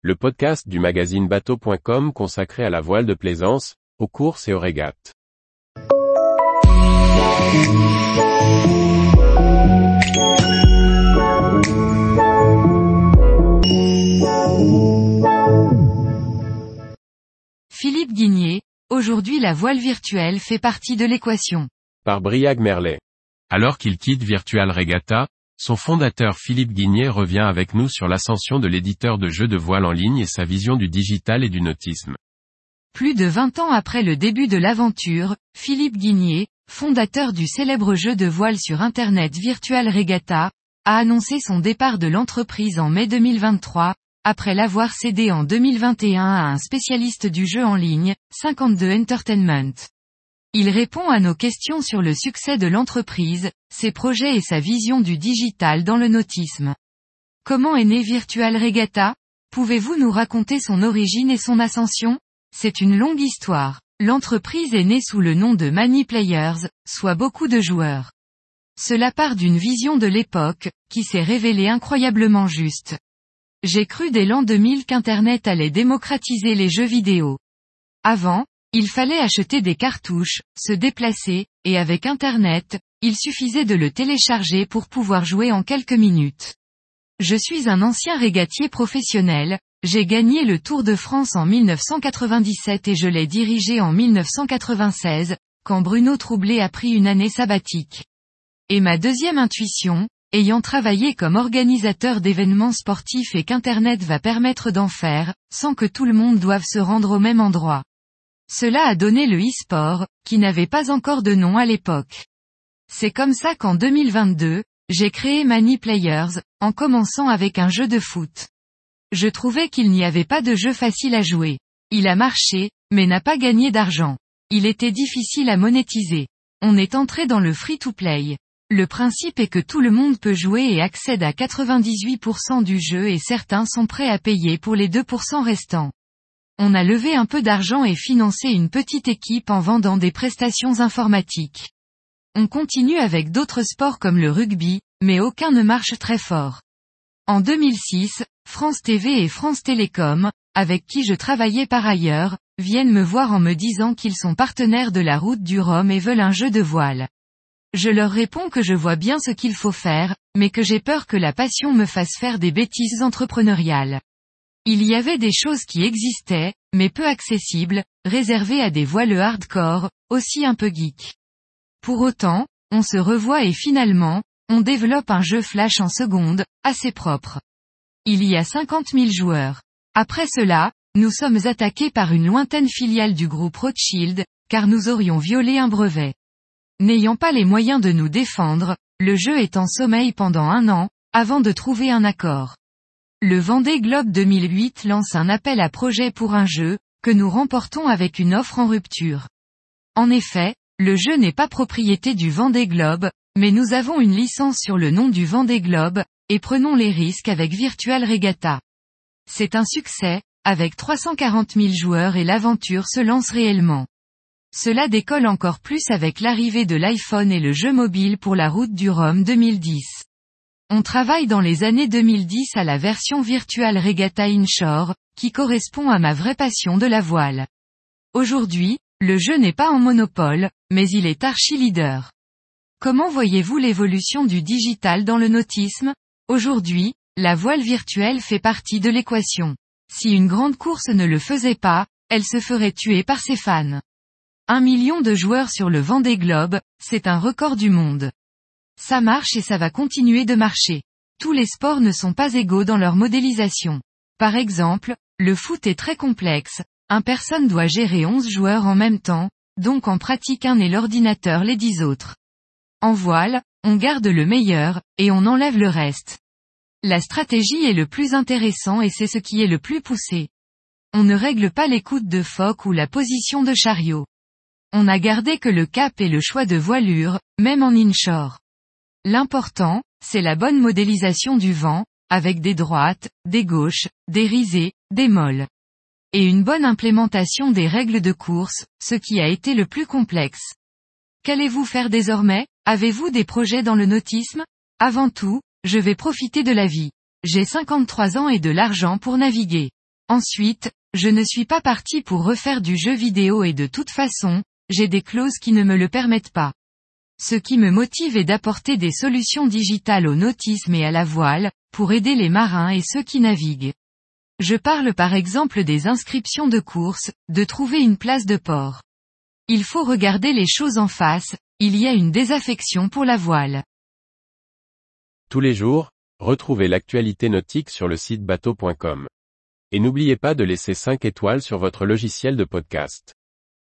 le podcast du magazine bateau.com consacré à la voile de plaisance, aux courses et aux régates. Philippe Guigné, aujourd'hui la voile virtuelle fait partie de l'équation. Par Briag Merlet. Alors qu'il quitte Virtual Regatta, son fondateur Philippe Guigné revient avec nous sur l'ascension de l'éditeur de jeux de voile en ligne et sa vision du digital et du nautisme. Plus de 20 ans après le début de l'aventure, Philippe Guigné, fondateur du célèbre jeu de voile sur Internet Virtual Regatta, a annoncé son départ de l'entreprise en mai 2023, après l'avoir cédé en 2021 à un spécialiste du jeu en ligne, 52 Entertainment. Il répond à nos questions sur le succès de l'entreprise, ses projets et sa vision du digital dans le nautisme. Comment est né Virtual Regatta? Pouvez-vous nous raconter son origine et son ascension? C'est une longue histoire. L'entreprise est née sous le nom de Many Players, soit beaucoup de joueurs. Cela part d'une vision de l'époque, qui s'est révélée incroyablement juste. J'ai cru dès l'an 2000 qu'Internet allait démocratiser les jeux vidéo. Avant, il fallait acheter des cartouches, se déplacer, et avec Internet, il suffisait de le télécharger pour pouvoir jouer en quelques minutes. Je suis un ancien régatier professionnel, j'ai gagné le Tour de France en 1997 et je l'ai dirigé en 1996, quand Bruno Troublé a pris une année sabbatique. Et ma deuxième intuition, ayant travaillé comme organisateur d'événements sportifs et qu'Internet va permettre d'en faire, sans que tout le monde doive se rendre au même endroit. Cela a donné le e-sport, qui n'avait pas encore de nom à l'époque. C'est comme ça qu'en 2022, j'ai créé Many Players, en commençant avec un jeu de foot. Je trouvais qu'il n'y avait pas de jeu facile à jouer. Il a marché, mais n'a pas gagné d'argent. Il était difficile à monétiser. On est entré dans le free-to-play. Le principe est que tout le monde peut jouer et accède à 98% du jeu et certains sont prêts à payer pour les 2% restants. On a levé un peu d'argent et financé une petite équipe en vendant des prestations informatiques. On continue avec d'autres sports comme le rugby, mais aucun ne marche très fort. En 2006, France TV et France Télécom, avec qui je travaillais par ailleurs, viennent me voir en me disant qu'ils sont partenaires de la route du Rhum et veulent un jeu de voile. Je leur réponds que je vois bien ce qu'il faut faire, mais que j'ai peur que la passion me fasse faire des bêtises entrepreneuriales. Il y avait des choses qui existaient, mais peu accessibles, réservées à des voileux hardcore, aussi un peu geek. Pour autant, on se revoit et finalement, on développe un jeu flash en seconde, assez propre. Il y a 50 000 joueurs. Après cela, nous sommes attaqués par une lointaine filiale du groupe Rothschild, car nous aurions violé un brevet. N'ayant pas les moyens de nous défendre, le jeu est en sommeil pendant un an, avant de trouver un accord. Le Vendée Globe 2008 lance un appel à projet pour un jeu, que nous remportons avec une offre en rupture. En effet, le jeu n'est pas propriété du Vendée Globe, mais nous avons une licence sur le nom du Vendée Globe, et prenons les risques avec Virtual Regatta. C'est un succès, avec 340 000 joueurs et l'aventure se lance réellement. Cela décolle encore plus avec l'arrivée de l'iPhone et le jeu mobile pour la route du Rhum 2010. On travaille dans les années 2010 à la version Virtual Regatta Inshore, qui correspond à ma vraie passion de la voile. Aujourd'hui, le jeu n'est pas en monopole, mais il est archi-leader. Comment voyez-vous l'évolution du digital dans le nautisme? Aujourd'hui, la voile virtuelle fait partie de l'équation. Si une grande course ne le faisait pas, elle se ferait tuer par ses fans. Un million de joueurs sur le Vendée Globe, c'est un record du monde. Ça marche et ça va continuer de marcher. Tous les sports ne sont pas égaux dans leur modélisation. Par exemple, le foot est très complexe, un personne doit gérer 11 joueurs en même temps, donc en pratique un et l'ordinateur les 10 autres. En voile, on garde le meilleur, et on enlève le reste. La stratégie est le plus intéressant et c'est ce qui est le plus poussé. On ne règle pas l'écoute de phoque ou la position de chariot. On a gardé que le cap et le choix de voilure, même en inshore. L'important, c'est la bonne modélisation du vent, avec des droites, des gauches, des risées, des molles. Et une bonne implémentation des règles de course, ce qui a été le plus complexe. Qu'allez-vous faire désormais? Avez-vous des projets dans le nautisme? Avant tout, je vais profiter de la vie. J'ai 53 ans et de l'argent pour naviguer. Ensuite, je ne suis pas parti pour refaire du jeu vidéo et de toute façon, j'ai des clauses qui ne me le permettent pas. Ce qui me motive est d'apporter des solutions digitales au nautisme et à la voile, pour aider les marins et ceux qui naviguent. Je parle par exemple des inscriptions de course, de trouver une place de port. Il faut regarder les choses en face, il y a une désaffection pour la voile. Tous les jours, retrouvez l'actualité nautique sur le site bateau.com. Et n'oubliez pas de laisser 5 étoiles sur votre logiciel de podcast.